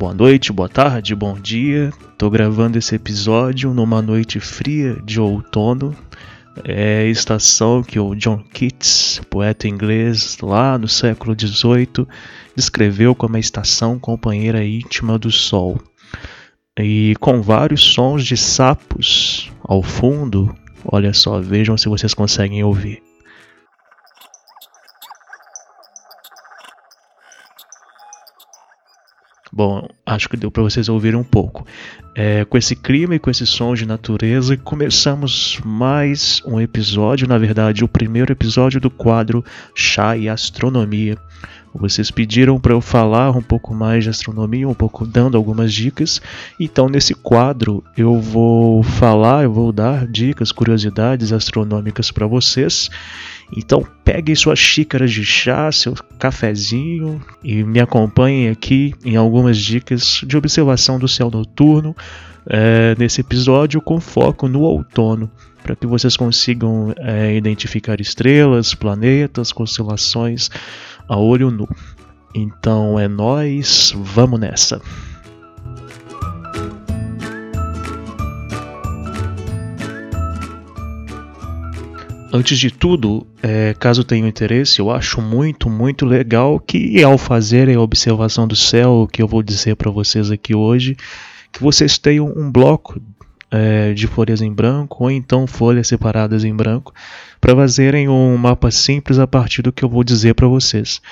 Boa noite, boa tarde, bom dia. Tô gravando esse episódio numa noite fria de outono. É a estação que o John Keats, poeta inglês lá no século XVIII, descreveu como a estação companheira íntima do Sol. E com vários sons de sapos ao fundo, olha só, vejam se vocês conseguem ouvir. Bom, acho que deu para vocês ouvirem um pouco. É, com esse clima e com esse som de natureza, começamos mais um episódio, na verdade, o primeiro episódio do quadro Chá e Astronomia. Vocês pediram para eu falar um pouco mais de astronomia, um pouco dando algumas dicas. Então, nesse quadro, eu vou falar, eu vou dar dicas, curiosidades astronômicas para vocês. Então peguem suas xícaras de chá, seu cafezinho e me acompanhem aqui em algumas dicas de observação do céu noturno é, nesse episódio com foco no outono, para que vocês consigam é, identificar estrelas, planetas, constelações a olho nu. Então é nós, vamos nessa. Antes de tudo, é, caso tenham interesse, eu acho muito, muito legal que ao fazerem a observação do céu, que eu vou dizer para vocês aqui hoje, que vocês tenham um bloco é, de folhas em branco ou então folhas separadas em branco para fazerem um mapa simples a partir do que eu vou dizer para vocês.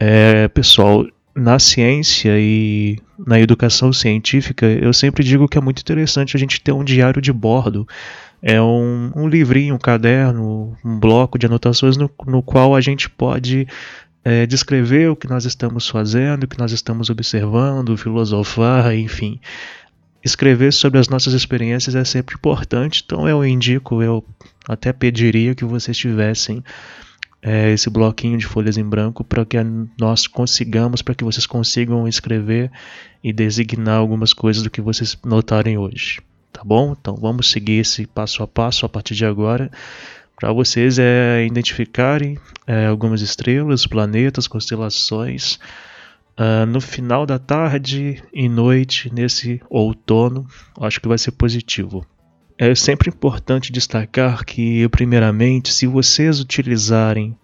É, pessoal, na ciência e na educação científica, eu sempre digo que é muito interessante a gente ter um diário de bordo é um, um livrinho, um caderno, um bloco de anotações no, no qual a gente pode é, descrever o que nós estamos fazendo, o que nós estamos observando, filosofar, enfim. Escrever sobre as nossas experiências é sempre importante, então eu indico, eu até pediria que vocês tivessem é, esse bloquinho de folhas em branco para que nós consigamos, para que vocês consigam escrever e designar algumas coisas do que vocês notarem hoje tá bom? Então vamos seguir esse passo a passo a partir de agora para vocês é identificarem é, algumas estrelas, planetas, constelações uh, no final da tarde e noite nesse outono. Acho que vai ser positivo. É sempre importante destacar que, primeiramente, se vocês utilizarem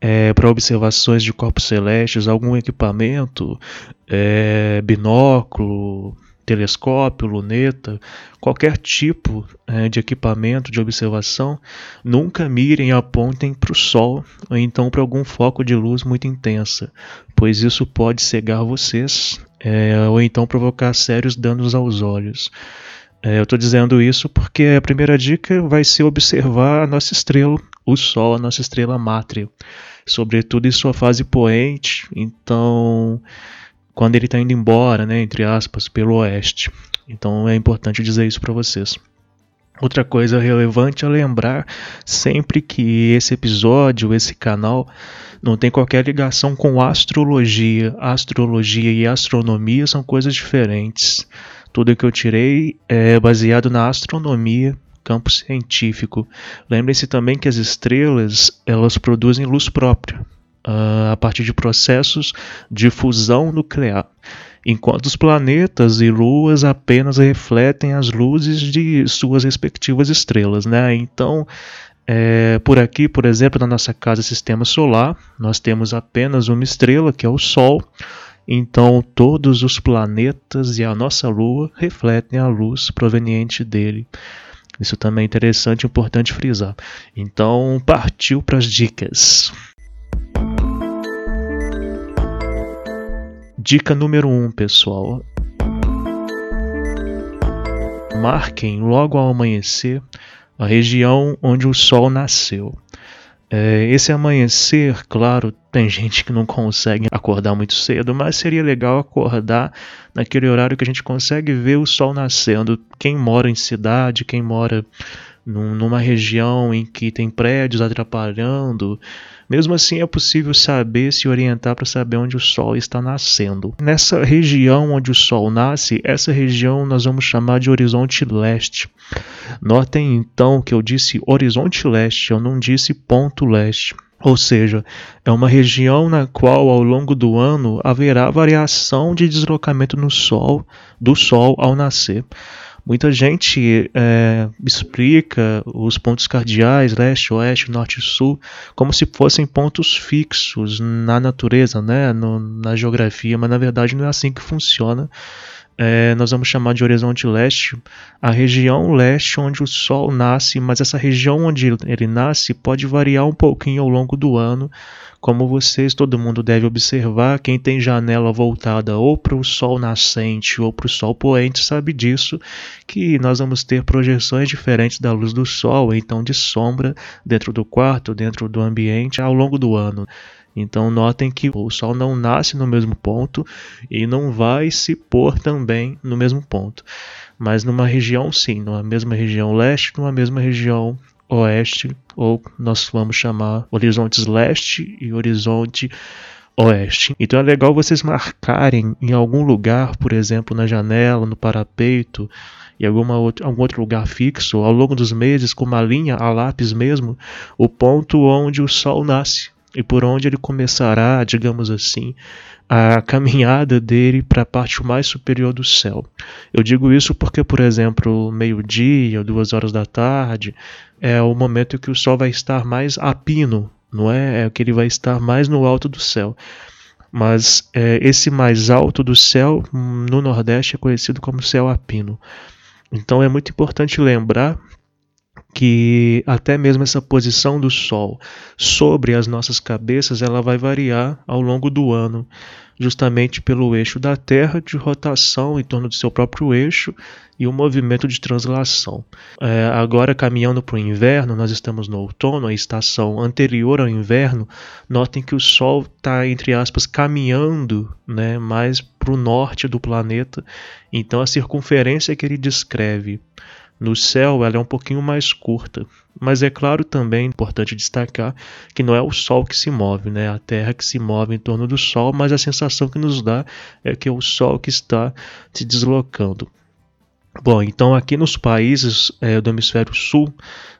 é, para observações de corpos celestes algum equipamento, é, binóculo, telescópio, luneta, qualquer tipo é, de equipamento de observação, nunca mirem e apontem para o Sol ou então para algum foco de luz muito intensa, pois isso pode cegar vocês é, ou então provocar sérios danos aos olhos. É, eu estou dizendo isso porque a primeira dica vai ser observar a nossa estrela, o Sol, a nossa estrela mátria, sobretudo em sua fase poente. Então, quando ele está indo embora, né, entre aspas, pelo oeste. Então é importante dizer isso para vocês. Outra coisa relevante é lembrar sempre que esse episódio, esse canal, não tem qualquer ligação com astrologia. Astrologia e astronomia são coisas diferentes. Tudo que eu tirei é baseado na astronomia, campo científico. Lembre-se também que as estrelas elas produzem luz própria uh, a partir de processos de fusão nuclear, enquanto os planetas e luas apenas refletem as luzes de suas respectivas estrelas. Né? Então, é, por aqui, por exemplo, na nossa casa Sistema Solar, nós temos apenas uma estrela, que é o Sol. Então, todos os planetas e a nossa Lua refletem a luz proveniente dele. Isso também é interessante e importante frisar. Então, partiu para as dicas. Dica número 1, um, pessoal. Marquem logo ao amanhecer a região onde o sol nasceu. É, esse amanhecer, claro, tem gente que não consegue acordar muito cedo, mas seria legal acordar naquele horário que a gente consegue ver o sol nascendo. Quem mora em cidade, quem mora num, numa região em que tem prédios atrapalhando, mesmo assim é possível saber se orientar para saber onde o sol está nascendo. Nessa região onde o sol nasce, essa região nós vamos chamar de horizonte leste. Notem então que eu disse horizonte leste, eu não disse ponto leste. Ou seja, é uma região na qual ao longo do ano haverá variação de deslocamento no Sol, do Sol ao nascer. Muita gente é, explica os pontos cardeais, leste, oeste, norte e sul, como se fossem pontos fixos na natureza, né, no, na geografia, mas na verdade não é assim que funciona. É, nós vamos chamar de horizonte leste a região leste onde o Sol nasce, mas essa região onde ele nasce pode variar um pouquinho ao longo do ano como vocês, todo mundo deve observar, quem tem janela voltada ou para o sol nascente ou para o sol poente sabe disso, que nós vamos ter projeções diferentes da luz do sol, então de sombra dentro do quarto, dentro do ambiente ao longo do ano. Então notem que o Sol não nasce no mesmo ponto e não vai se pôr também no mesmo ponto. Mas numa região sim, numa mesma região leste, numa mesma região oeste, ou nós vamos chamar horizontes leste e horizonte oeste. Então é legal vocês marcarem em algum lugar, por exemplo, na janela, no parapeito, em alguma algum outro lugar fixo, ao longo dos meses, com uma linha a lápis mesmo, o ponto onde o sol nasce e por onde ele começará, digamos assim, a caminhada dele para a parte mais superior do céu. Eu digo isso porque, por exemplo, meio-dia, duas horas da tarde, é o momento que o Sol vai estar mais a pino, não é? É que ele vai estar mais no alto do céu. Mas é, esse mais alto do céu, no Nordeste, é conhecido como céu a pino. Então é muito importante lembrar que até mesmo essa posição do Sol sobre as nossas cabeças ela vai variar ao longo do ano, justamente pelo eixo da Terra de rotação em torno do seu próprio eixo e o movimento de translação. É, agora, caminhando para o inverno, nós estamos no outono, a estação anterior ao inverno. Notem que o Sol está, entre aspas, caminhando né, mais para o norte do planeta. Então, a circunferência que ele descreve no céu, ela é um pouquinho mais curta, mas é claro também importante destacar que não é o Sol que se move, né? A Terra que se move em torno do Sol, mas a sensação que nos dá é que é o Sol que está se deslocando. Bom, então aqui nos países é, do hemisfério sul,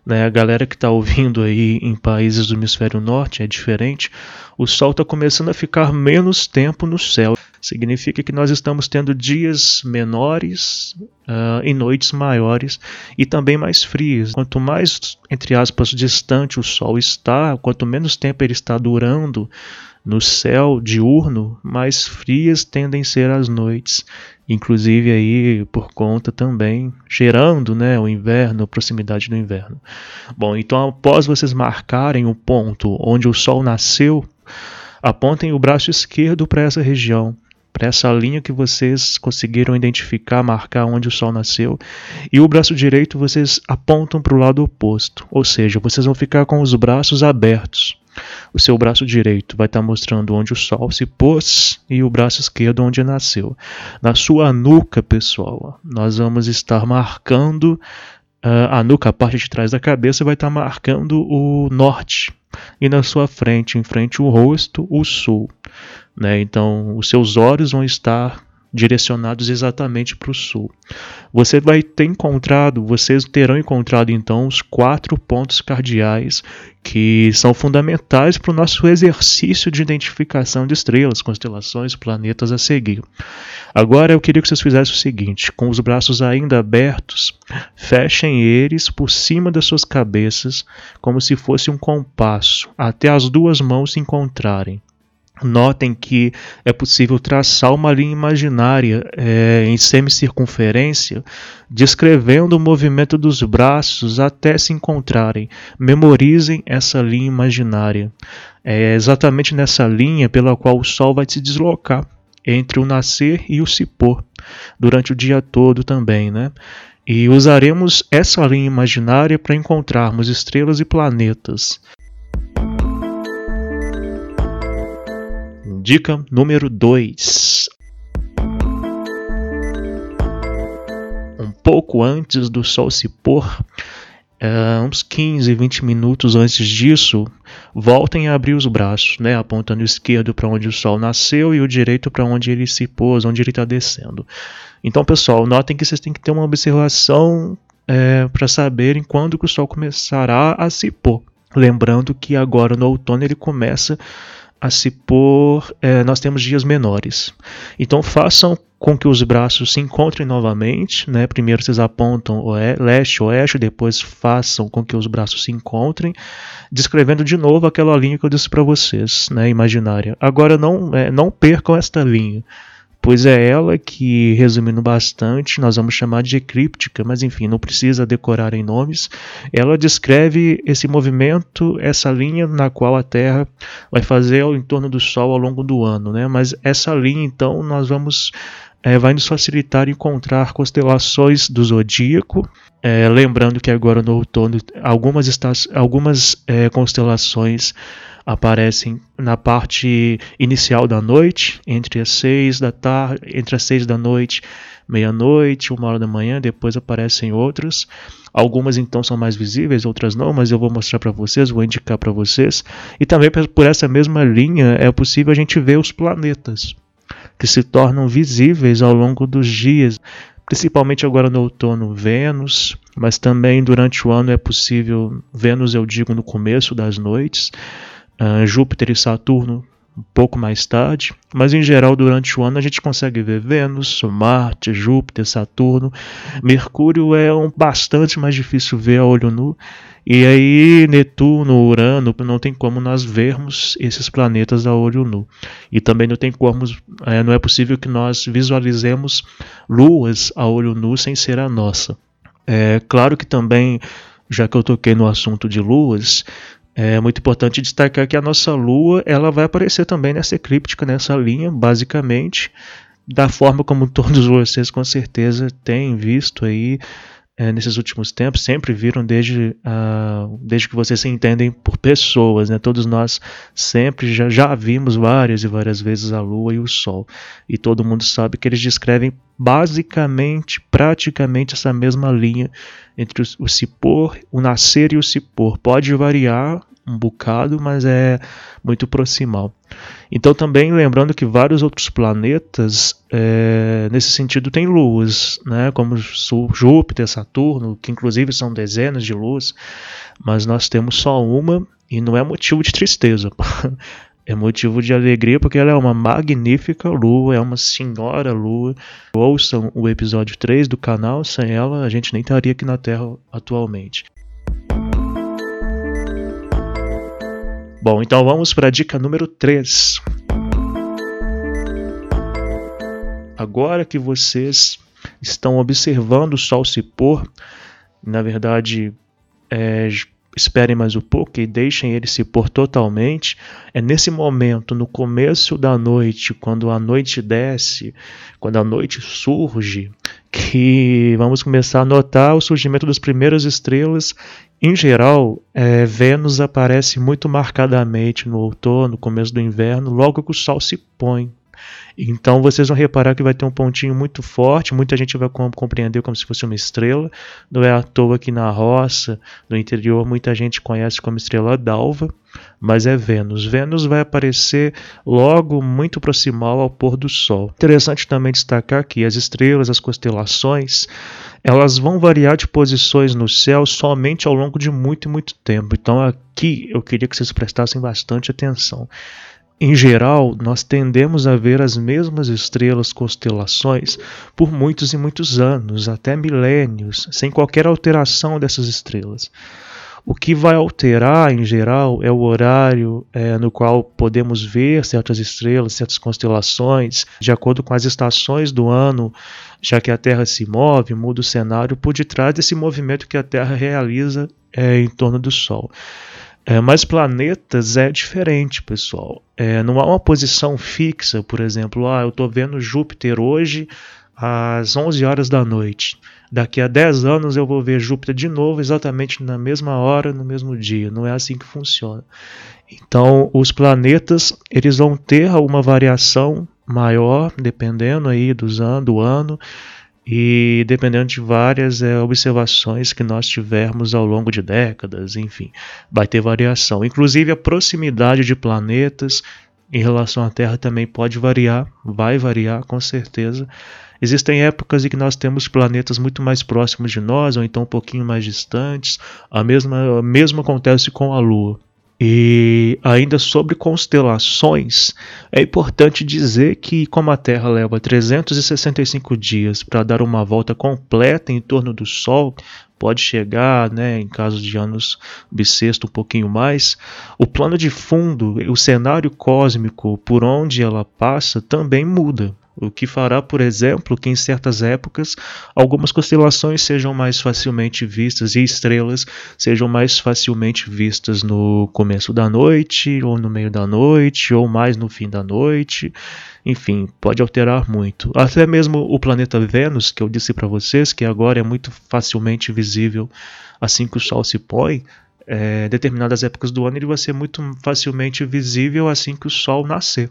né, a galera que está ouvindo aí em países do hemisfério norte é diferente, o Sol está começando a ficar menos tempo no céu. Significa que nós estamos tendo dias menores uh, e noites maiores e também mais frias. Quanto mais, entre aspas, distante o Sol está, quanto menos tempo ele está durando no céu diurno, mais frias tendem a ser as noites inclusive aí por conta também gerando, né, o inverno, a proximidade do inverno. Bom, então após vocês marcarem o ponto onde o sol nasceu, apontem o braço esquerdo para essa região, para essa linha que vocês conseguiram identificar, marcar onde o sol nasceu, e o braço direito vocês apontam para o lado oposto, ou seja, vocês vão ficar com os braços abertos. O seu braço direito vai estar mostrando onde o sol se pôs e o braço esquerdo onde nasceu. Na sua nuca, pessoal, nós vamos estar marcando uh, a nuca, a parte de trás da cabeça, vai estar marcando o norte. E na sua frente, em frente ao rosto, o sul. Né? Então, os seus olhos vão estar direcionados exatamente para o sul. Você vai ter encontrado, vocês terão encontrado então os quatro pontos cardeais que são fundamentais para o nosso exercício de identificação de estrelas, constelações, planetas a seguir. Agora eu queria que vocês fizessem o seguinte: com os braços ainda abertos, fechem eles por cima das suas cabeças, como se fosse um compasso, até as duas mãos se encontrarem. Notem que é possível traçar uma linha imaginária é, em semicircunferência, descrevendo o movimento dos braços até se encontrarem. Memorizem essa linha imaginária. É exatamente nessa linha pela qual o Sol vai se deslocar entre o nascer e o se pôr, durante o dia todo também, né? E usaremos essa linha imaginária para encontrarmos estrelas e planetas. Dica número 2. Um pouco antes do sol se pôr, Uh, uns 15, 20 minutos antes disso, voltem a abrir os braços, né, apontando o esquerdo para onde o sol nasceu e o direito para onde ele se pôs, onde ele está descendo. Então, pessoal, notem que vocês têm que ter uma observação é, para saberem quando que o sol começará a se pôr. Lembrando que agora no outono ele começa a se pôr, é, nós temos dias menores. Então façam com que os braços se encontrem novamente, né? Primeiro vocês apontam leste, oeste, depois façam com que os braços se encontrem, descrevendo de novo aquela linha que eu disse para vocês, né? Imaginária. Agora não, é, não percam esta linha pois é ela que, resumindo bastante, nós vamos chamar de eclíptica, mas enfim, não precisa decorar em nomes. Ela descreve esse movimento, essa linha na qual a Terra vai fazer ao entorno do Sol ao longo do ano, né? Mas essa linha, então, nós vamos é, vai nos facilitar encontrar constelações do zodíaco. É, lembrando que agora no outono algumas, algumas é, constelações aparecem na parte inicial da noite, entre as seis da tarde, entre as seis da noite, meia-noite, uma hora da manhã, depois aparecem outras. Algumas então são mais visíveis, outras não, mas eu vou mostrar para vocês, vou indicar para vocês. E também por essa mesma linha é possível a gente ver os planetas que se tornam visíveis ao longo dos dias, principalmente agora no outono, Vênus, mas também durante o ano é possível, Vênus eu digo no começo das noites, uh, Júpiter e Saturno um pouco mais tarde, mas em geral durante o ano a gente consegue ver Vênus, Marte, Júpiter, Saturno. Mercúrio é um bastante mais difícil ver a olho nu. E aí Netuno, Urano, não tem como nós vermos esses planetas a olho nu. E também não tem como, é, não é possível que nós visualizemos luas a olho nu sem ser a nossa. É claro que também já que eu toquei no assunto de luas, é muito importante destacar que a nossa Lua ela vai aparecer também nessa eclíptica, nessa linha, basicamente, da forma como todos vocês com certeza têm visto aí é, nesses últimos tempos, sempre viram desde, uh, desde que vocês se entendem por pessoas, né? Todos nós sempre já, já vimos várias e várias vezes a Lua e o Sol. E todo mundo sabe que eles descrevem basicamente, praticamente essa mesma linha entre o, o se pôr, o nascer e o se pôr. Pode variar um bocado, mas é muito proximal. Então também lembrando que vários outros planetas é, nesse sentido têm luas, né, como Júpiter, Saturno, que inclusive são dezenas de luas, mas nós temos só uma e não é motivo de tristeza. É motivo de alegria porque ela é uma magnífica lua, é uma senhora lua. Ouçam o episódio 3 do canal, sem ela a gente nem estaria aqui na Terra atualmente. Bom, então vamos para a dica número 3. Agora que vocês estão observando o sol se pôr, na verdade, é, esperem mais um pouco e deixem ele se pôr totalmente. É nesse momento, no começo da noite, quando a noite desce, quando a noite surge, que vamos começar a notar o surgimento das primeiras estrelas em geral, é, Vênus aparece muito marcadamente no outono, começo do inverno, logo que o Sol se põe. Então vocês vão reparar que vai ter um pontinho muito forte, muita gente vai compreender como se fosse uma estrela. Não é à toa que na roça, no interior, muita gente conhece como estrela d'alva, mas é Vênus. Vênus vai aparecer logo muito proximal ao pôr do sol. Interessante também destacar que as estrelas, as constelações, elas vão variar de posições no céu somente ao longo de muito e muito tempo. Então aqui eu queria que vocês prestassem bastante atenção. Em geral, nós tendemos a ver as mesmas estrelas, constelações, por muitos e muitos anos, até milênios, sem qualquer alteração dessas estrelas. O que vai alterar, em geral, é o horário é, no qual podemos ver certas estrelas, certas constelações, de acordo com as estações do ano, já que a Terra se move, muda o cenário por detrás desse movimento que a Terra realiza é, em torno do Sol. É, mas planetas é diferente, pessoal. É, não há uma posição fixa, por exemplo, ah, eu estou vendo Júpiter hoje às 11 horas da noite. Daqui a 10 anos eu vou ver Júpiter de novo, exatamente na mesma hora, no mesmo dia. Não é assim que funciona. Então, os planetas eles vão ter uma variação maior, dependendo aí dos an do ano e dependendo de várias é, observações que nós tivermos ao longo de décadas, enfim, vai ter variação. Inclusive a proximidade de planetas em relação à Terra também pode variar, vai variar com certeza. Existem épocas em que nós temos planetas muito mais próximos de nós, ou então um pouquinho mais distantes. A mesma, mesmo acontece com a Lua. E ainda sobre constelações, é importante dizer que, como a Terra leva 365 dias para dar uma volta completa em torno do Sol, pode chegar, né, em caso de anos bissexto, um pouquinho mais, o plano de fundo, o cenário cósmico por onde ela passa também muda o que fará, por exemplo, que em certas épocas algumas constelações sejam mais facilmente vistas e estrelas sejam mais facilmente vistas no começo da noite, ou no meio da noite, ou mais no fim da noite. Enfim, pode alterar muito. Até mesmo o planeta Vênus, que eu disse para vocês, que agora é muito facilmente visível assim que o Sol se põe, é, determinadas épocas do ano ele vai ser muito facilmente visível assim que o Sol nascer.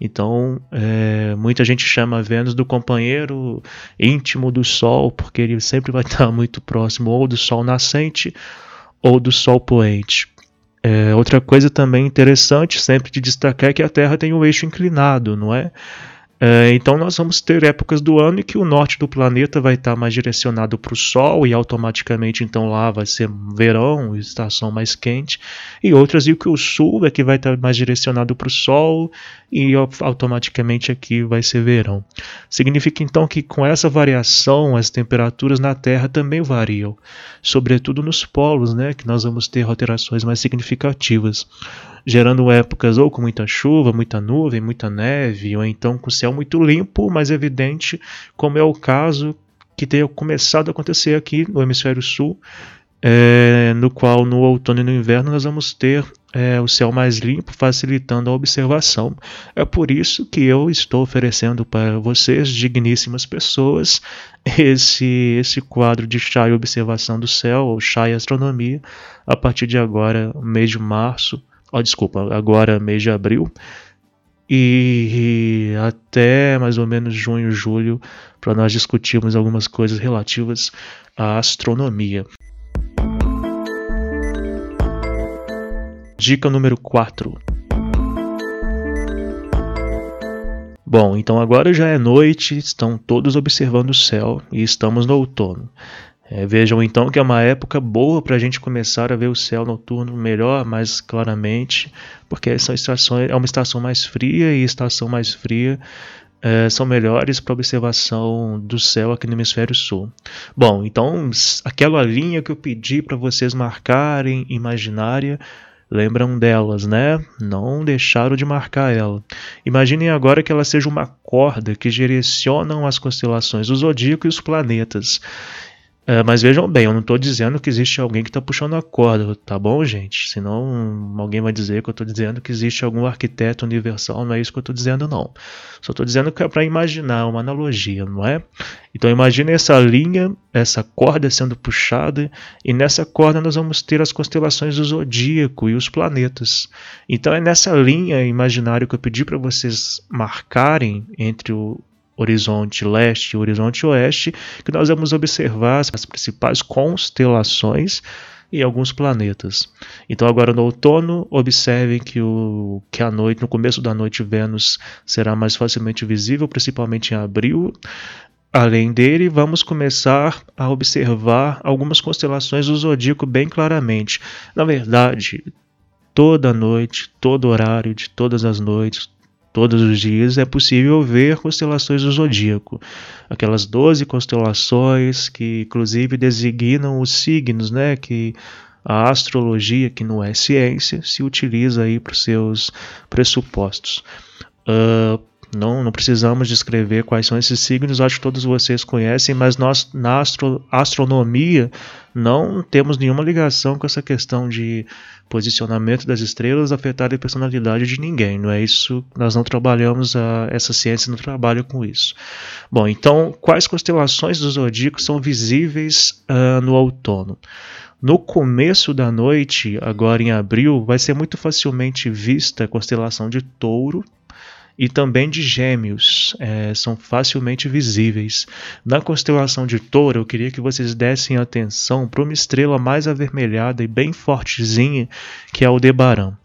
Então, é, muita gente chama Vênus do companheiro íntimo do Sol, porque ele sempre vai estar muito próximo ou do Sol nascente ou do Sol poente. É, outra coisa também interessante sempre de destacar é que a Terra tem um eixo inclinado, não é? É, então nós vamos ter épocas do ano em que o norte do planeta vai estar mais direcionado para o Sol e automaticamente então lá vai ser verão, estação mais quente, e outras em que o sul é que vai estar mais direcionado para o Sol e automaticamente aqui vai ser verão. Significa então que com essa variação as temperaturas na Terra também variam, sobretudo nos polos, né, que nós vamos ter alterações mais significativas gerando épocas ou com muita chuva, muita nuvem, muita neve, ou então com céu muito limpo, mas evidente, como é o caso que tem começado a acontecer aqui no hemisfério sul, é, no qual no outono e no inverno nós vamos ter é, o céu mais limpo, facilitando a observação. É por isso que eu estou oferecendo para vocês, digníssimas pessoas, esse, esse quadro de chá e observação do céu, ou chá e astronomia, a partir de agora, mês de março, oh, desculpa, agora mês de abril, e até mais ou menos junho, julho, para nós discutirmos algumas coisas relativas à astronomia. Dica número 4. Bom, então agora já é noite, estão todos observando o céu e estamos no outono. É, vejam então que é uma época boa para a gente começar a ver o céu noturno melhor, mais claramente, porque são estações, é uma estação mais fria e estação mais fria é, são melhores para observação do céu aqui no hemisfério sul. Bom, então aquela linha que eu pedi para vocês marcarem imaginária, lembram delas, né? Não deixaram de marcar ela. Imaginem agora que ela seja uma corda que direcionam as constelações, o zodíaco e os planetas. É, mas vejam bem, eu não estou dizendo que existe alguém que está puxando a corda, tá bom, gente? Senão alguém vai dizer que eu estou dizendo que existe algum arquiteto universal, não é isso que eu estou dizendo, não. Só estou dizendo que é para imaginar uma analogia, não é? Então imagine essa linha, essa corda sendo puxada, e nessa corda nós vamos ter as constelações do zodíaco e os planetas. Então é nessa linha imaginária que eu pedi para vocês marcarem entre o horizonte leste e horizonte oeste, que nós vamos observar as principais constelações e alguns planetas. Então agora no outono, observem que o que a noite, no começo da noite Vênus será mais facilmente visível, principalmente em abril. Além dele, vamos começar a observar algumas constelações do zodíaco bem claramente. Na verdade, toda noite, todo horário de todas as noites, todos os dias é possível ver constelações do zodíaco. Aquelas 12 constelações que inclusive designam os signos, né, que a astrologia, que não é ciência, se utiliza aí para os seus pressupostos. Uh, Não, não precisamos descrever quais são esses signos, acho que todos vocês conhecem, mas nós na astro, astronomia não temos nenhuma ligação com essa questão de posicionamento das estrelas afetar a personalidade de ninguém. Não é isso, nós não trabalhamos, a, essa ciência não trabalha com isso. Bom, então, quais constelações do zodíaco são visíveis uh, no outono? No começo da noite, agora em abril, vai ser muito facilmente vista a constelação de Touro, e também de Gêmeos, é, são facilmente visíveis. Na constelação de Touro, eu queria que vocês dessem atenção para uma estrela mais avermelhada e bem fortezinha, que é o Debaran.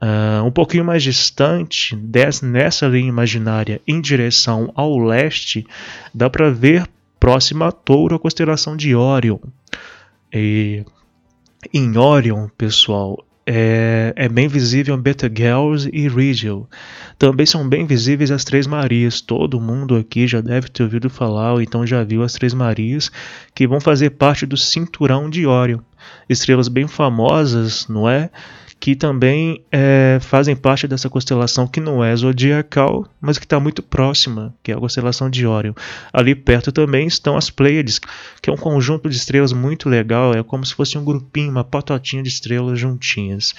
Uh, um pouquinho mais distante, dessa, nessa linha imaginária, em direção ao leste, dá para ver próxima a Touro a constelação de Orion. E em Orion, pessoal, é, é, bem visível Betelgeuse e Rigel. Também são bem visíveis as Três Marias. Todo mundo aqui já deve ter ouvido falar, ou então já viu as Três Marias, que vão fazer parte do cinturão de Órion. Estrelas bem famosas, não é? Que também é, fazem parte dessa constelação que não é zodiacal, mas que está muito próxima, que é a constelação de Órion. Ali perto também estão as Pleiades, que é um conjunto de estrelas muito legal, é como se fosse um grupinho, uma patotinha de estrelas juntinhas.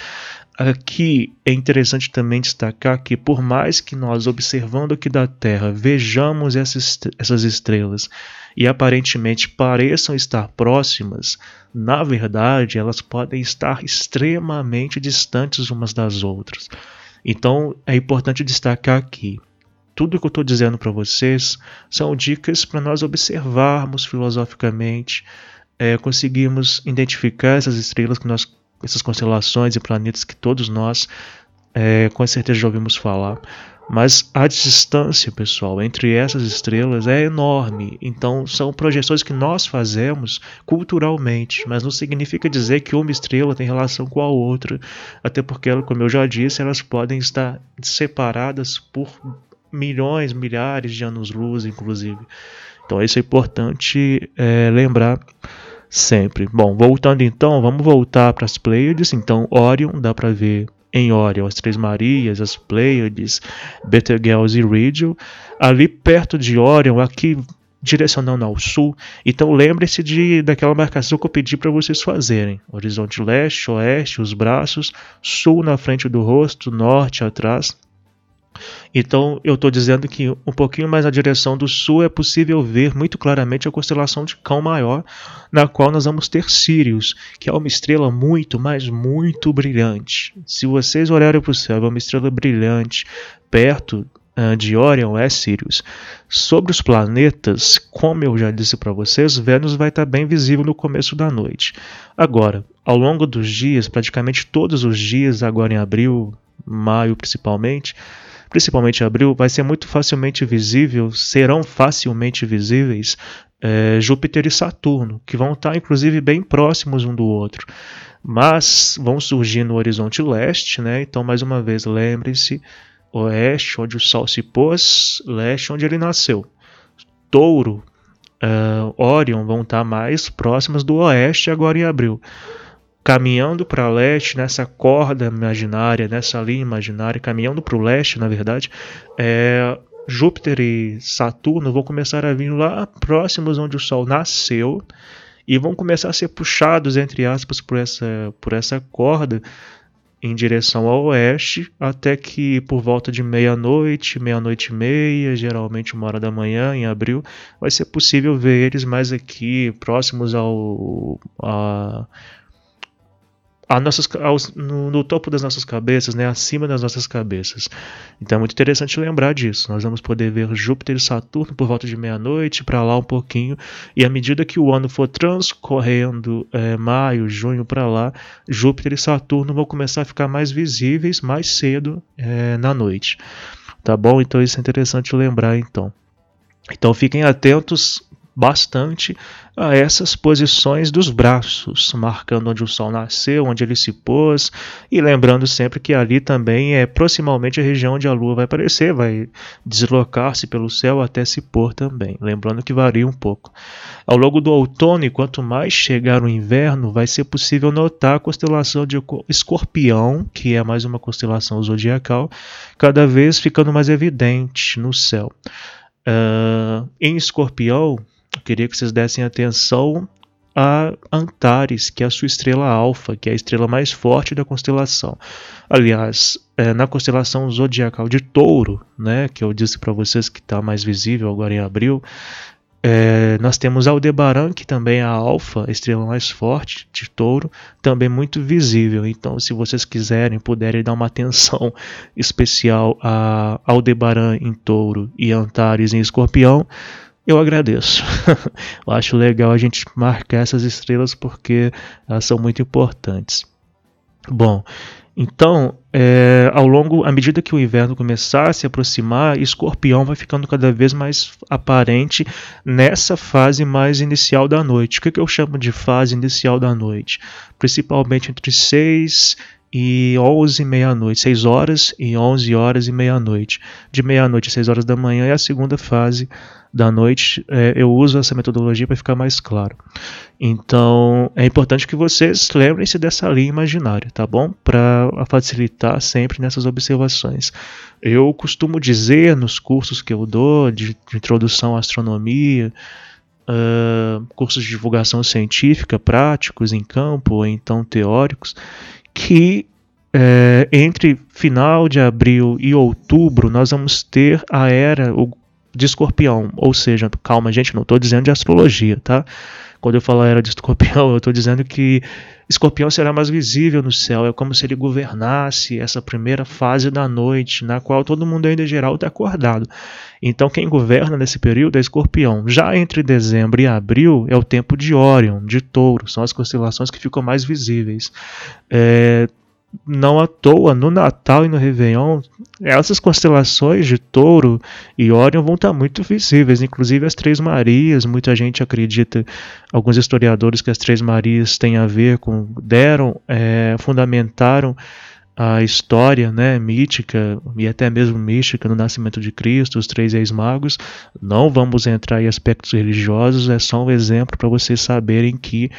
Aqui é interessante também destacar que, por mais que nós, observando aqui da Terra, vejamos essas, essas estrelas e aparentemente pareçam estar próximas, na verdade elas podem estar extremamente distantes umas das outras. Então é importante destacar aqui. Tudo que eu estou dizendo para vocês são dicas para nós observarmos filosoficamente, é, conseguirmos identificar essas estrelas que nós essas constelações e planetas que todos nós é, com certeza já ouvimos falar. Mas a distância, pessoal, entre essas estrelas é enorme. Então, são projeções que nós fazemos culturalmente, mas não significa dizer que uma estrela tem relação com a outra, até porque, como eu já disse, elas podem estar separadas por milhões, milhares de anos-luz, inclusive. Então, isso é importante é, lembrar sempre. Bom, voltando então, vamos voltar para as Pleiades. Então, Orion dá para ver em Orion as Três Marias, as Pleiades, Betelgeuse e Rigel. Ali perto de Orion, aqui direcionando ao sul. Então lembre-se de daquela marcação que eu pedi para vocês fazerem: horizonte leste, oeste, os braços, sul na frente do rosto, norte atrás. Então eu estou dizendo que um pouquinho mais na direção do sul é possível ver muito claramente a constelação de Cão Maior, na qual nós vamos ter Sirius, que é uma estrela muito, mas muito brilhante. Se vocês olharem para o céu, é uma estrela brilhante perto uh, de Orion é Sirius. Sobre os planetas, como eu já disse para vocês, Vênus vai estar tá bem visível no começo da noite. Agora, ao longo dos dias, praticamente todos os dias, agora em abril, maio principalmente, principalmente em abril, vai ser muito facilmente visível, serão facilmente visíveis é, Júpiter e Saturno, que vão estar inclusive bem próximos um do outro, mas vão surgir no horizonte leste, né? Então, mais uma vez, lembre-se: oeste, onde o Sol se pôs, leste, onde ele nasceu. Touro, uh, Orion vão estar mais próximas do oeste agora em abril caminhando para leste, nessa corda imaginária, nessa linha imaginária, caminhando para o leste, na verdade, é, Júpiter e Saturno vão começar a vir lá próximos onde o Sol nasceu e vão começar a ser puxados, entre aspas, por essa, por essa corda em direção ao oeste, até que por volta de meia-noite, meia-noite e meia, geralmente uma hora da manhã, em abril, vai ser possível ver eles mais aqui, próximos ao, a, nossas, aos, no, no, topo das nossas cabeças, né, acima das nossas cabeças. Então é muito interessante lembrar disso. Nós vamos poder ver Júpiter e Saturno por volta de meia-noite, para lá um pouquinho, e à medida que o ano for transcorrendo, é, maio, junho para lá, Júpiter e Saturno vão começar a ficar mais visíveis mais cedo é, na noite. Tá bom? Então isso é interessante lembrar então. Então fiquem atentos bastante a essas posições dos braços, marcando onde o sol nasceu, onde ele se pôs, e lembrando sempre que ali também é proximamente a região onde a lua vai aparecer, vai deslocar-se pelo céu até se pôr também. Lembrando que varia um pouco. Ao longo do outono, e quanto mais chegar o inverno, vai ser possível notar a constelação de Escorpião, que é mais uma constelação zodiacal, cada vez ficando mais evidente no céu. Uh, em Escorpião, eu queria que vocês dessem atenção a Antares, que é a sua estrela alfa, que é a estrela mais forte da constelação. Aliás, é, na constelação zodiacal de Touro, né, que eu disse para vocês que está mais visível agora em abril, é, nós temos Aldebaran, que também é a alfa, a estrela mais forte de touro, também muito visível. Então, se vocês quiserem, puderem dar uma atenção especial a Aldebaran em touro e Antares em escorpião, eu agradeço. eu acho legal a gente marcar essas estrelas porque elas são muito importantes. Bom, então, é, ao longo, à medida que o inverno começar a se aproximar, Escorpião vai ficando cada vez mais aparente nessa fase mais inicial da noite. O que, que eu chamo de fase inicial da noite? Principalmente entre 6 e 11 e meia-noite, 6 horas e 11 horas e meia-noite. De meia-noite a 6 horas da manhã é a segunda fase da noite. É, eu uso essa metodologia para ficar mais claro. Então, é importante que vocês lembrem-se dessa linha imaginária, tá bom? Para facilitar sempre nessas observações. Eu costumo dizer nos cursos que eu dou de, de introdução à astronomia, uh, cursos de divulgação científica práticos em campo ou então teóricos, que é, entre final de abril e outubro nós vamos ter a era de escorpião. Ou seja, calma, gente, não estou dizendo de astrologia, tá? Quando eu falo era de escorpião, eu estou dizendo que escorpião será mais visível no céu. É como se ele governasse essa primeira fase da noite, na qual todo mundo ainda em geral está acordado. Então, quem governa nesse período é escorpião. Já entre dezembro e abril é o tempo de Órion, de touro. São as constelações que ficam mais visíveis. É, não à toa, no Natal e no Réveillon, essas constelações de Touro e Órion vão estar muito visíveis, inclusive as Três Marias. Muita gente acredita, alguns historiadores, que as Três Marias têm a ver com, deram, é, fundamentaram a história né, mítica e até mesmo mística no nascimento de Cristo, os três ex-magos. Não vamos entrar em aspectos religiosos, é só um exemplo para vocês saberem que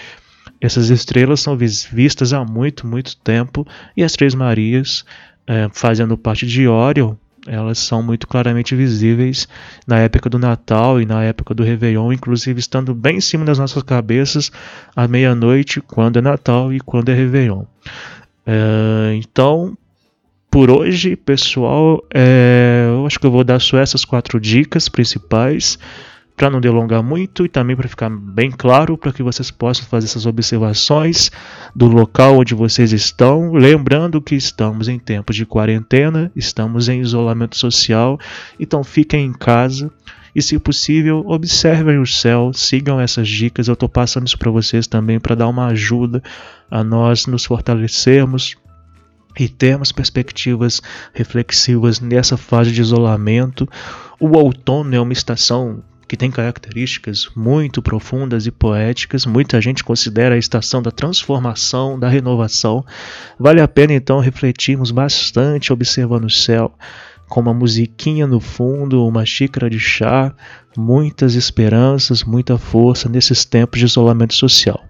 essas estrelas são vistas há muito, muito tempo e as Três Marias, é, fazendo parte de Orion, elas são muito claramente visíveis na época do Natal e na época do Réveillon, inclusive estando bem em cima das nossas cabeças à meia-noite, quando é Natal e quando é Réveillon. É, então, por hoje, pessoal, é, eu acho que eu vou dar só essas quatro dicas principais para não delongar muito e também para ficar bem claro, para que vocês possam fazer essas observações do local onde vocês estão, lembrando que estamos em tempos de quarentena, estamos em isolamento social, então fiquem em casa e, se possível, observem o céu, sigam essas dicas. Eu estou passando isso para vocês também para dar uma ajuda a nós nos fortalecermos e termos perspectivas reflexivas nessa fase de isolamento. O outono é uma estação que tem características muito profundas e poéticas. Muita gente considera a estação da transformação, da renovação. Vale a pena então refletirmos bastante observando o céu, com uma musiquinha no fundo, uma xícara de chá, muitas esperanças, muita força nesses tempos de isolamento social.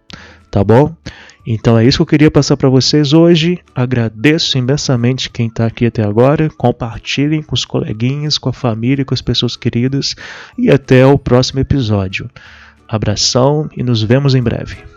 Tá bom? Então é isso que eu queria passar para vocês hoje. Agradeço imensamente quem está aqui até agora. Compartilhem com os coleguinhas, com a família, com as pessoas queridas. E até o próximo episódio. Abração e nos vemos em breve.